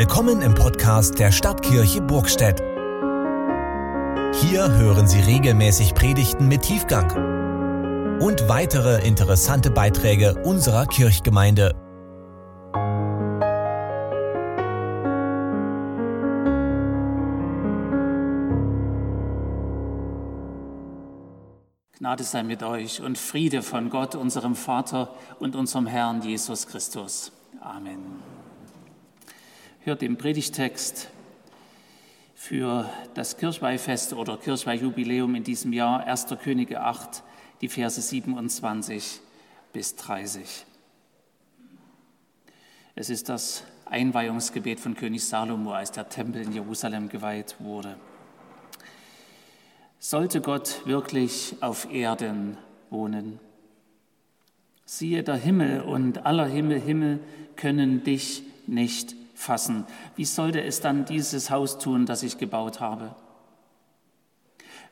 Willkommen im Podcast der Stadtkirche Burgstedt. Hier hören Sie regelmäßig Predigten mit Tiefgang und weitere interessante Beiträge unserer Kirchgemeinde. Gnade sei mit euch und Friede von Gott, unserem Vater und unserem Herrn Jesus Christus. Amen hört den Predigtext für das Kirchweihfest oder Kirchweihjubiläum in diesem Jahr, 1. Könige 8, die Verse 27 bis 30. Es ist das Einweihungsgebet von König Salomo, als der Tempel in Jerusalem geweiht wurde. Sollte Gott wirklich auf Erden wohnen? Siehe, der Himmel und aller Himmel, Himmel können dich nicht fassen. Wie sollte es dann dieses Haus tun, das ich gebaut habe?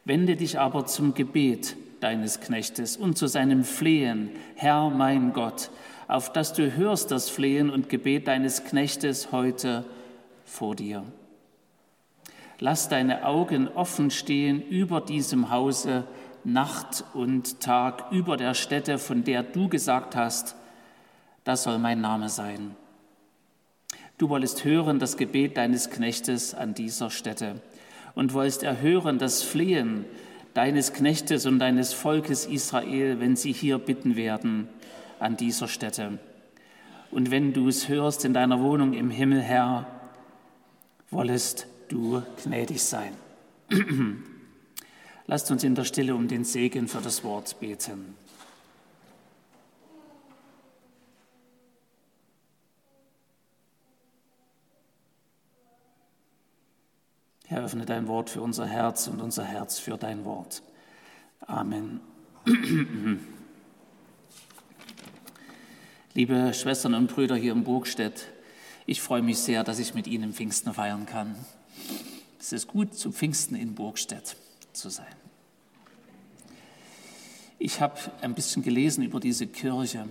Wende dich aber zum Gebet deines Knechtes und zu seinem Flehen, Herr mein Gott, auf dass du hörst das Flehen und Gebet deines Knechtes heute vor dir. Lass deine Augen offen stehen über diesem Hause, Nacht und Tag, über der Stätte, von der du gesagt hast, das soll mein Name sein. Du wolltest hören das Gebet deines Knechtes an dieser Stätte und wolltest erhören das Flehen deines Knechtes und deines Volkes Israel, wenn sie hier bitten werden an dieser Stätte. Und wenn du es hörst in deiner Wohnung im Himmel, Herr, wollest du gnädig sein. Lasst uns in der Stille um den Segen für das Wort beten. Öffne dein Wort für unser Herz und unser Herz für dein Wort. Amen. Liebe Schwestern und Brüder hier in Burgstedt, ich freue mich sehr, dass ich mit Ihnen Pfingsten feiern kann. Es ist gut, zu Pfingsten in Burgstedt zu sein. Ich habe ein bisschen gelesen über diese Kirche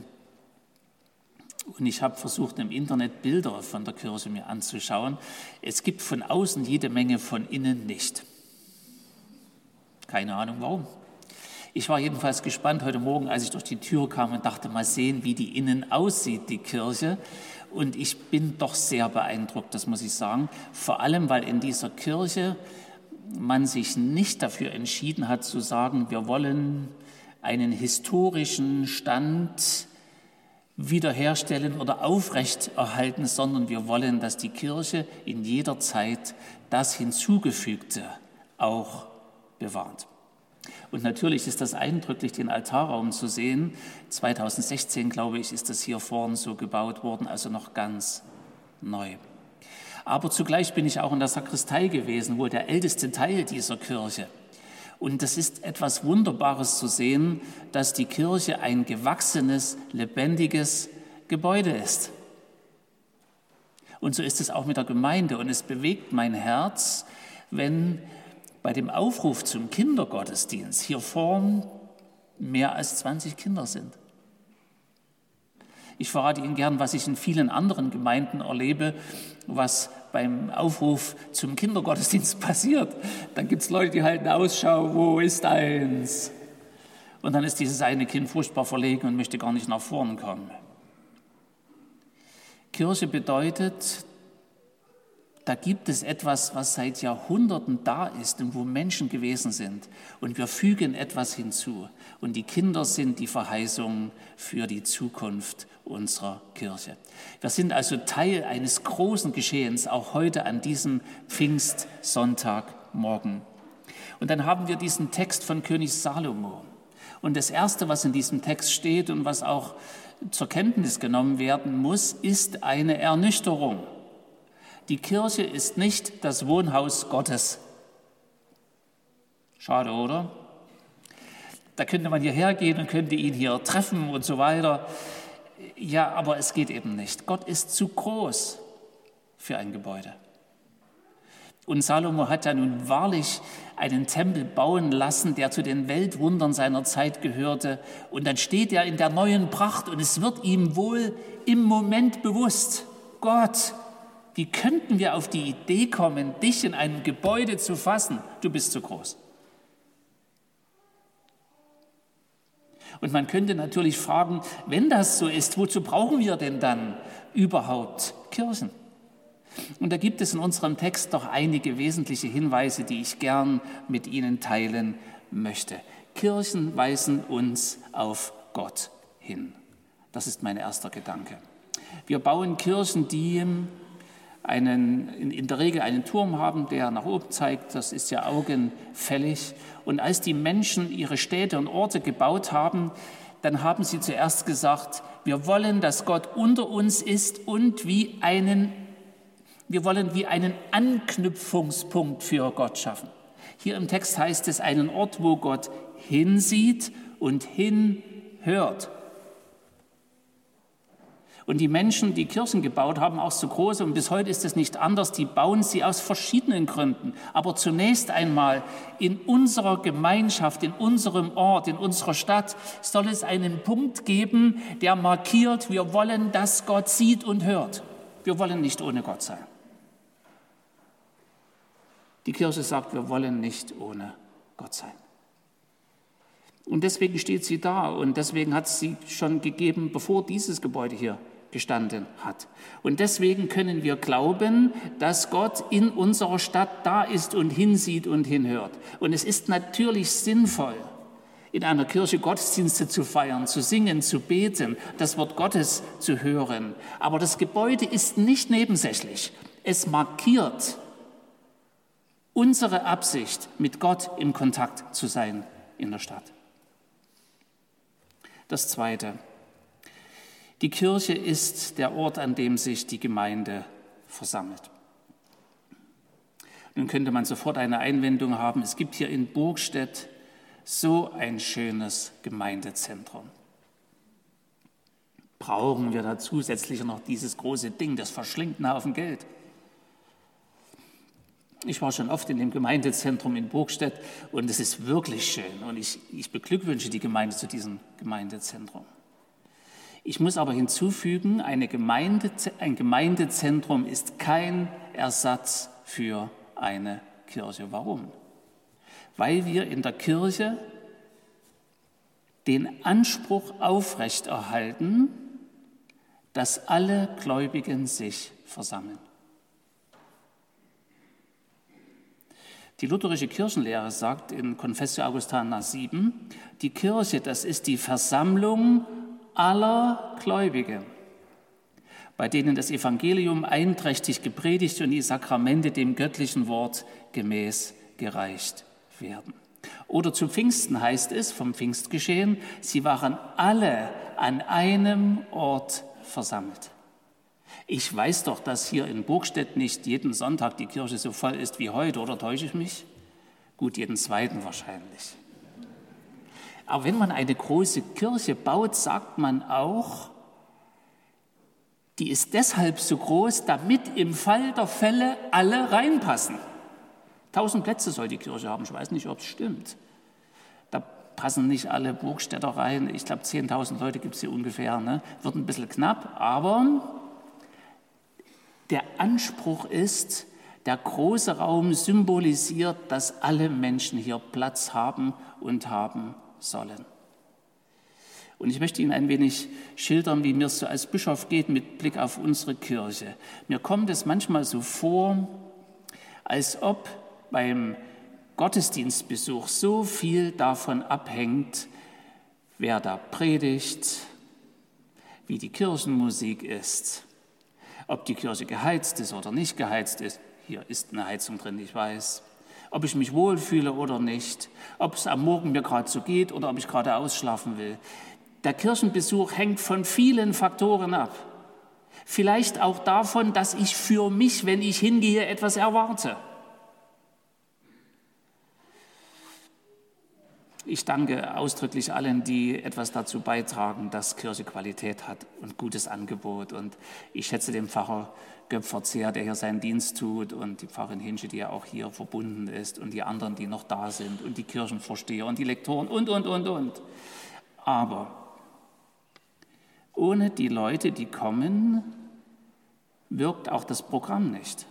und ich habe versucht, im Internet Bilder von der Kirche mir anzuschauen. Es gibt von außen jede Menge, von innen nicht. Keine Ahnung warum. Ich war jedenfalls gespannt heute Morgen, als ich durch die Tür kam und dachte, mal sehen, wie die innen aussieht, die Kirche. Und ich bin doch sehr beeindruckt, das muss ich sagen. Vor allem, weil in dieser Kirche man sich nicht dafür entschieden hat zu sagen, wir wollen einen historischen Stand wiederherstellen oder aufrechterhalten, sondern wir wollen, dass die Kirche in jeder Zeit das Hinzugefügte auch bewahrt. Und natürlich ist das eindrücklich, den Altarraum zu sehen. 2016, glaube ich, ist das hier vorne so gebaut worden, also noch ganz neu. Aber zugleich bin ich auch in der Sakristei gewesen, wo der älteste Teil dieser Kirche und das ist etwas Wunderbares zu sehen, dass die Kirche ein gewachsenes, lebendiges Gebäude ist. Und so ist es auch mit der Gemeinde. Und es bewegt mein Herz, wenn bei dem Aufruf zum Kindergottesdienst hier vorn mehr als 20 Kinder sind. Ich verrate Ihnen gern, was ich in vielen anderen Gemeinden erlebe, was beim Aufruf zum Kindergottesdienst passiert. Dann gibt es Leute, die halten Ausschau, wo ist eins? Und dann ist dieses eine Kind furchtbar verlegen und möchte gar nicht nach vorn kommen. Kirche bedeutet, da gibt es etwas, was seit Jahrhunderten da ist und wo Menschen gewesen sind. Und wir fügen etwas hinzu. Und die Kinder sind die Verheißung für die Zukunft unserer Kirche. Wir sind also Teil eines großen Geschehens, auch heute an diesem Pfingstsonntagmorgen. Und dann haben wir diesen Text von König Salomo. Und das Erste, was in diesem Text steht und was auch zur Kenntnis genommen werden muss, ist eine Ernüchterung. Die Kirche ist nicht das Wohnhaus Gottes. Schade, oder? Da könnte man hierher gehen und könnte ihn hier treffen und so weiter. Ja, aber es geht eben nicht. Gott ist zu groß für ein Gebäude. Und Salomo hat ja nun wahrlich einen Tempel bauen lassen, der zu den Weltwundern seiner Zeit gehörte. Und dann steht er in der neuen Pracht und es wird ihm wohl im Moment bewusst, Gott, Wie könnten wir auf die Idee kommen, dich in einem Gebäude zu fassen? Du bist zu groß. Und man könnte natürlich fragen, wenn das so ist, wozu brauchen wir denn dann überhaupt Kirchen? Und da gibt es in unserem Text doch einige wesentliche Hinweise, die ich gern mit Ihnen teilen möchte. Kirchen weisen uns auf Gott hin. Das ist mein erster Gedanke. Wir bauen Kirchen, die einen, in, der Regel einen Turm haben, der nach oben zeigt. Das ist ja augenfällig. Und als die Menschen ihre Städte und Orte gebaut haben, dann haben sie zuerst gesagt, wir wollen, dass Gott unter uns ist und wie einen, wir wollen wie einen Anknüpfungspunkt für Gott schaffen. Hier im Text heißt es einen Ort, wo Gott hinsieht und hinhört. Und die Menschen, die Kirchen gebaut haben, auch so große, und bis heute ist es nicht anders, die bauen sie aus verschiedenen Gründen. Aber zunächst einmal in unserer Gemeinschaft, in unserem Ort, in unserer Stadt soll es einen Punkt geben, der markiert, wir wollen, dass Gott sieht und hört. Wir wollen nicht ohne Gott sein. Die Kirche sagt, wir wollen nicht ohne Gott sein. Und deswegen steht sie da und deswegen hat es sie schon gegeben, bevor dieses Gebäude hier gestanden hat. Und deswegen können wir glauben, dass Gott in unserer Stadt da ist und hinsieht und hinhört. Und es ist natürlich sinnvoll, in einer Kirche Gottesdienste zu feiern, zu singen, zu beten, das Wort Gottes zu hören. Aber das Gebäude ist nicht nebensächlich. Es markiert unsere Absicht, mit Gott in Kontakt zu sein in der Stadt. Das Zweite. Die Kirche ist der Ort, an dem sich die Gemeinde versammelt. Nun könnte man sofort eine Einwendung haben, es gibt hier in Burgstedt so ein schönes Gemeindezentrum. Brauchen wir da zusätzlich noch dieses große Ding, das verschlingt einen Haufen Geld? Ich war schon oft in dem Gemeindezentrum in Burgstedt und es ist wirklich schön und ich, ich beglückwünsche die Gemeinde zu diesem Gemeindezentrum. Ich muss aber hinzufügen, Gemeinde, ein Gemeindezentrum ist kein Ersatz für eine Kirche. Warum? Weil wir in der Kirche den Anspruch aufrechterhalten, dass alle Gläubigen sich versammeln. Die lutherische Kirchenlehre sagt in Confessio Augustana 7, die Kirche, das ist die Versammlung aller Gläubigen, bei denen das Evangelium einträchtig gepredigt und die Sakramente dem göttlichen Wort gemäß gereicht werden. Oder zu Pfingsten heißt es vom Pfingstgeschehen, sie waren alle an einem Ort versammelt. Ich weiß doch, dass hier in Burgstedt nicht jeden Sonntag die Kirche so voll ist wie heute, oder täusche ich mich? Gut, jeden zweiten wahrscheinlich. Aber wenn man eine große Kirche baut, sagt man auch, die ist deshalb so groß, damit im Fall der Fälle alle reinpassen. Tausend Plätze soll die Kirche haben. Ich weiß nicht, ob es stimmt. Da passen nicht alle Burgstädter rein. Ich glaube, 10.000 Leute gibt es hier ungefähr. Ne? Wird ein bisschen knapp, aber der Anspruch ist, der große Raum symbolisiert, dass alle Menschen hier Platz haben und haben sollen. Und ich möchte Ihnen ein wenig schildern, wie mir es so als Bischof geht mit Blick auf unsere Kirche. Mir kommt es manchmal so vor, als ob beim Gottesdienstbesuch so viel davon abhängt, wer da predigt, wie die Kirchenmusik ist, ob die Kirche geheizt ist oder nicht geheizt ist. Hier ist eine Heizung drin, ich weiß ob ich mich wohlfühle oder nicht, ob es am Morgen mir gerade so geht oder ob ich gerade ausschlafen will. Der Kirchenbesuch hängt von vielen Faktoren ab. Vielleicht auch davon, dass ich für mich, wenn ich hingehe, etwas erwarte. Ich danke ausdrücklich allen, die etwas dazu beitragen, dass Kirche Qualität hat und gutes Angebot. Und ich schätze den Pfarrer Göpfert sehr, der hier seinen Dienst tut und die Pfarrerin Hinsche, die ja auch hier verbunden ist und die anderen, die noch da sind und die Kirchenvorsteher und die Lektoren und, und, und, und. Aber ohne die Leute, die kommen, wirkt auch das Programm nicht.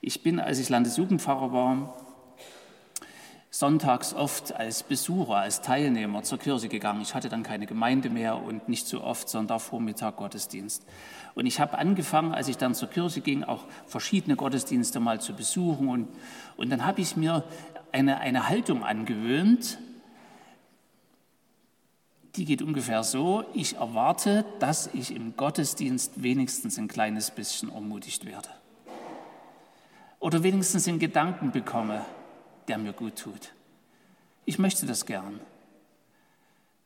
Ich bin, als ich Landesjugendpfarrer war, sonntags oft als Besucher, als Teilnehmer zur Kirche gegangen. Ich hatte dann keine Gemeinde mehr und nicht so oft Sonntagvormittag Gottesdienst. Und ich habe angefangen, als ich dann zur Kirche ging, auch verschiedene Gottesdienste mal zu besuchen. Und, und dann habe ich mir eine, eine Haltung angewöhnt, die geht ungefähr so, ich erwarte, dass ich im Gottesdienst wenigstens ein kleines bisschen ermutigt werde. Oder wenigstens einen Gedanken bekomme, der mir gut tut. Ich möchte das gern.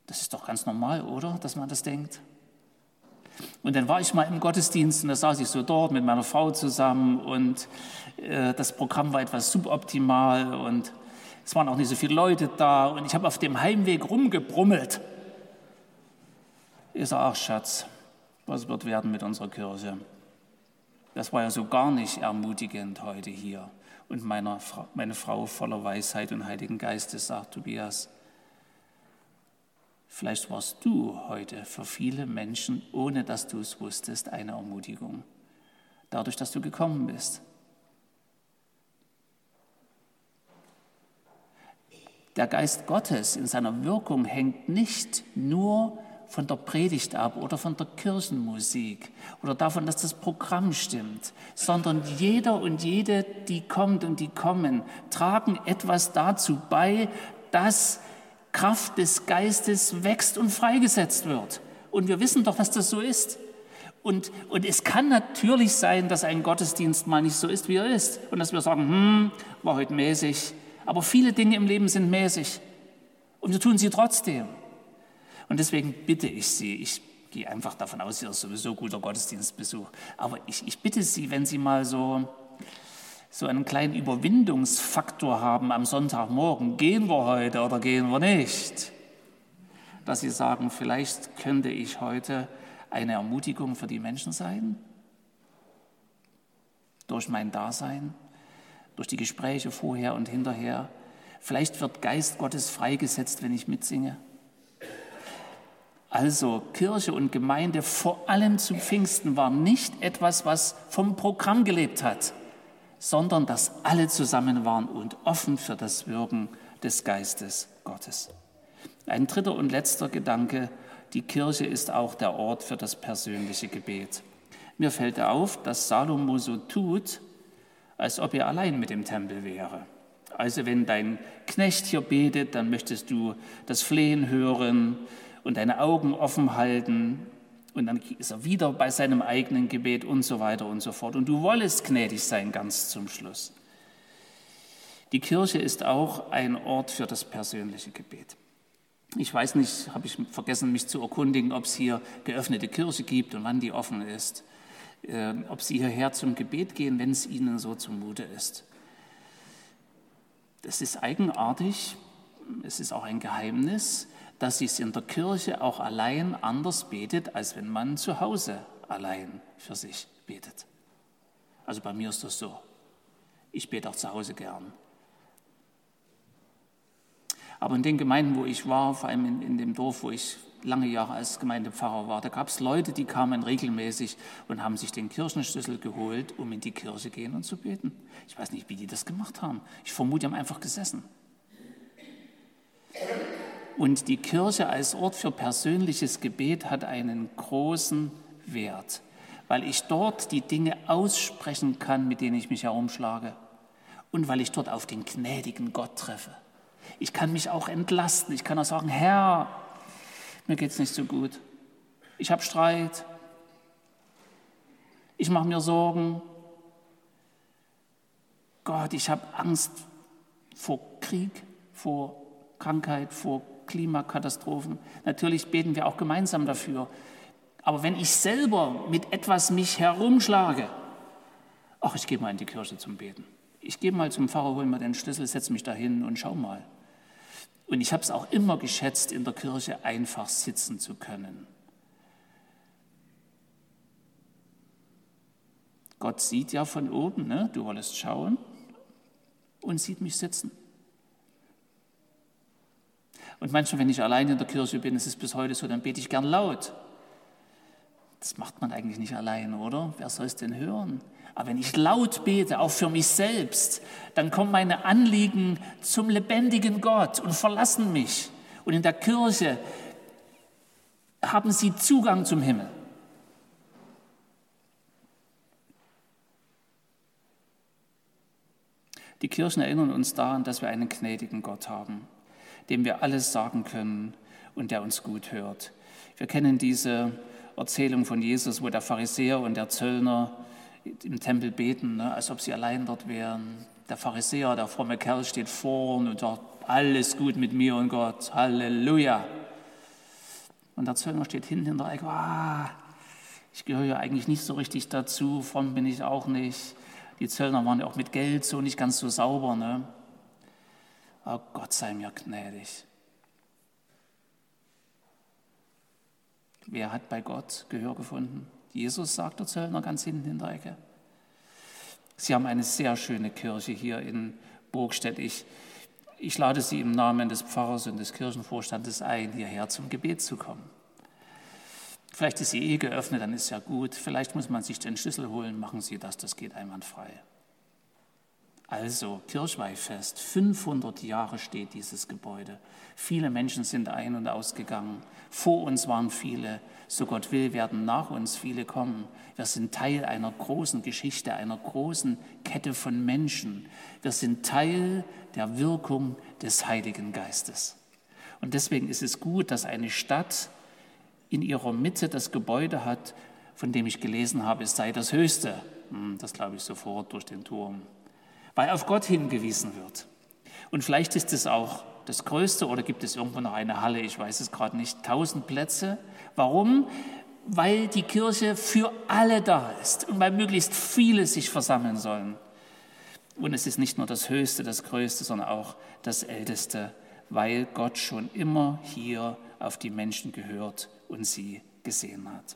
Das ist doch ganz normal, oder, dass man das denkt? Und dann war ich mal im Gottesdienst und da saß ich so dort mit meiner Frau zusammen und äh, das Programm war etwas suboptimal und es waren auch nicht so viele Leute da und ich habe auf dem Heimweg rumgebrummelt. Ich sage, ach Schatz, was wird werden mit unserer Kirche? Das war ja so gar nicht ermutigend heute hier und meiner, meine Frau voller Weisheit und Heiligen Geistes sagt, Tobias, vielleicht warst du heute für viele Menschen, ohne dass du es wusstest, eine Ermutigung. Dadurch, dass du gekommen bist. Der Geist Gottes in seiner Wirkung hängt nicht nur von der Predigt ab oder von der Kirchenmusik oder davon, dass das Programm stimmt, sondern jeder und jede, die kommt und die kommen, tragen etwas dazu bei, dass Kraft des Geistes wächst und freigesetzt wird. Und wir wissen doch, dass das so ist. Und, und es kann natürlich sein, dass ein Gottesdienst mal nicht so ist, wie er ist. Und dass wir sagen, hm, war heute mäßig. Aber viele Dinge im Leben sind mäßig. Und wir tun sie trotzdem. Und deswegen bitte ich Sie, ich gehe einfach davon aus, hier ist sowieso guter Gottesdienstbesuch, aber ich, ich bitte Sie, wenn Sie mal so, so einen kleinen Überwindungsfaktor haben am Sonntagmorgen, gehen wir heute oder gehen wir nicht, dass Sie sagen, vielleicht könnte ich heute eine Ermutigung für die Menschen sein, durch mein Dasein, durch die Gespräche vorher und hinterher. Vielleicht wird Geist Gottes freigesetzt, wenn ich mitsinge. Also Kirche und Gemeinde vor allem zu Pfingsten war nicht etwas, was vom Programm gelebt hat, sondern dass alle zusammen waren und offen für das Wirken des Geistes Gottes. Ein dritter und letzter Gedanke, die Kirche ist auch der Ort für das persönliche Gebet. Mir fällt auf, dass Salomo so tut, als ob er allein mit dem Tempel wäre. Also wenn dein Knecht hier betet, dann möchtest du das Flehen hören, und deine Augen offen halten. Und dann ist er wieder bei seinem eigenen Gebet und so weiter und so fort. Und du wolltest gnädig sein ganz zum Schluss. Die Kirche ist auch ein Ort für das persönliche Gebet. Ich weiß nicht, habe ich vergessen, mich zu erkundigen, ob es hier geöffnete Kirche gibt und wann die offen ist. Äh, ob Sie hierher zum Gebet gehen, wenn es Ihnen so zumute ist. Das ist eigenartig, es ist auch ein Geheimnis dass sie es in der Kirche auch allein anders betet, als wenn man zu Hause allein für sich betet. Also bei mir ist das so. Ich bete auch zu Hause gern. Aber in den Gemeinden, wo ich war, vor allem in, in dem Dorf, wo ich lange Jahre als Gemeindepfarrer war, da gab es Leute, die kamen regelmäßig und haben sich den Kirchenschlüssel geholt, um in die Kirche gehen und zu beten. Ich weiß nicht, wie die das gemacht haben. Ich vermute, die haben einfach gesessen. Und die Kirche als Ort für persönliches Gebet hat einen großen Wert, weil ich dort die Dinge aussprechen kann, mit denen ich mich herumschlage und weil ich dort auf den gnädigen Gott treffe. Ich kann mich auch entlasten. Ich kann auch sagen, Herr, mir geht es nicht so gut. Ich habe Streit. Ich mache mir Sorgen. Gott, ich habe Angst vor Krieg, vor Krankheit, vor Klimakatastrophen. Natürlich beten wir auch gemeinsam dafür. Aber wenn ich selber mit etwas mich herumschlage, ach, ich gehe mal in die Kirche zum Beten. Ich gehe mal zum Pfarrer, hole mir den Schlüssel, setze mich da hin und schau mal. Und ich habe es auch immer geschätzt, in der Kirche einfach sitzen zu können. Gott sieht ja von oben, ne? du wolltest schauen und sieht mich sitzen. Und manchmal, wenn ich allein in der Kirche bin, ist es bis heute so, dann bete ich gern laut. Das macht man eigentlich nicht allein, oder? Wer soll es denn hören? Aber wenn ich laut bete, auch für mich selbst, dann kommen meine Anliegen zum lebendigen Gott und verlassen mich. Und in der Kirche haben sie Zugang zum Himmel. Die Kirchen erinnern uns daran, dass wir einen gnädigen Gott haben, dem wir alles sagen können und der uns gut hört. Wir kennen diese Erzählung von Jesus, wo der Pharisäer und der Zöllner im Tempel beten, ne, als ob sie allein dort wären. Der Pharisäer, der fromme Kerl, steht vorn und sagt, alles gut mit mir und Gott, Halleluja. Und der Zöllner steht hinten in der Ecke, ah, ich gehöre ja eigentlich nicht so richtig dazu, fromm bin ich auch nicht. Die Zöllner waren ja auch mit Geld so nicht ganz so sauber. Ne? Aber Gott sei mir gnädig. Wer hat bei Gott Gehör gefunden? Jesus, sagt der Zöllner ganz hinten in der Ecke. Sie haben eine sehr schöne Kirche hier in Burgstedt. Ich, ich lade Sie im Namen des Pfarrers und des Kirchenvorstandes ein, hierher zum Gebet zu kommen. Vielleicht ist sie eh geöffnet, dann ist ja gut. Vielleicht muss man sich den Schlüssel holen, machen Sie das, das geht einwandfrei. Also Kirchweihfest, 500 Jahre steht dieses Gebäude. Viele Menschen sind ein- und ausgegangen. Vor uns waren viele, so Gott will, werden nach uns viele kommen. Wir sind Teil einer großen Geschichte, einer großen Kette von Menschen. Wir sind Teil der Wirkung des Heiligen Geistes. Und deswegen ist es gut, dass eine Stadt in ihrer Mitte das Gebäude hat, von dem ich gelesen habe, es sei das Höchste. Hm, das glaube ich sofort durch den Turm weil auf Gott hingewiesen wird. Und vielleicht ist es auch das Größte oder gibt es irgendwo noch eine Halle, ich weiß es gerade nicht, tausend Plätze. Warum? Weil die Kirche für alle da ist und weil möglichst viele sich versammeln sollen. Und es ist nicht nur das Höchste, das Größte, sondern auch das Älteste, weil Gott schon immer hier auf die Menschen gehört und sie gesehen hat.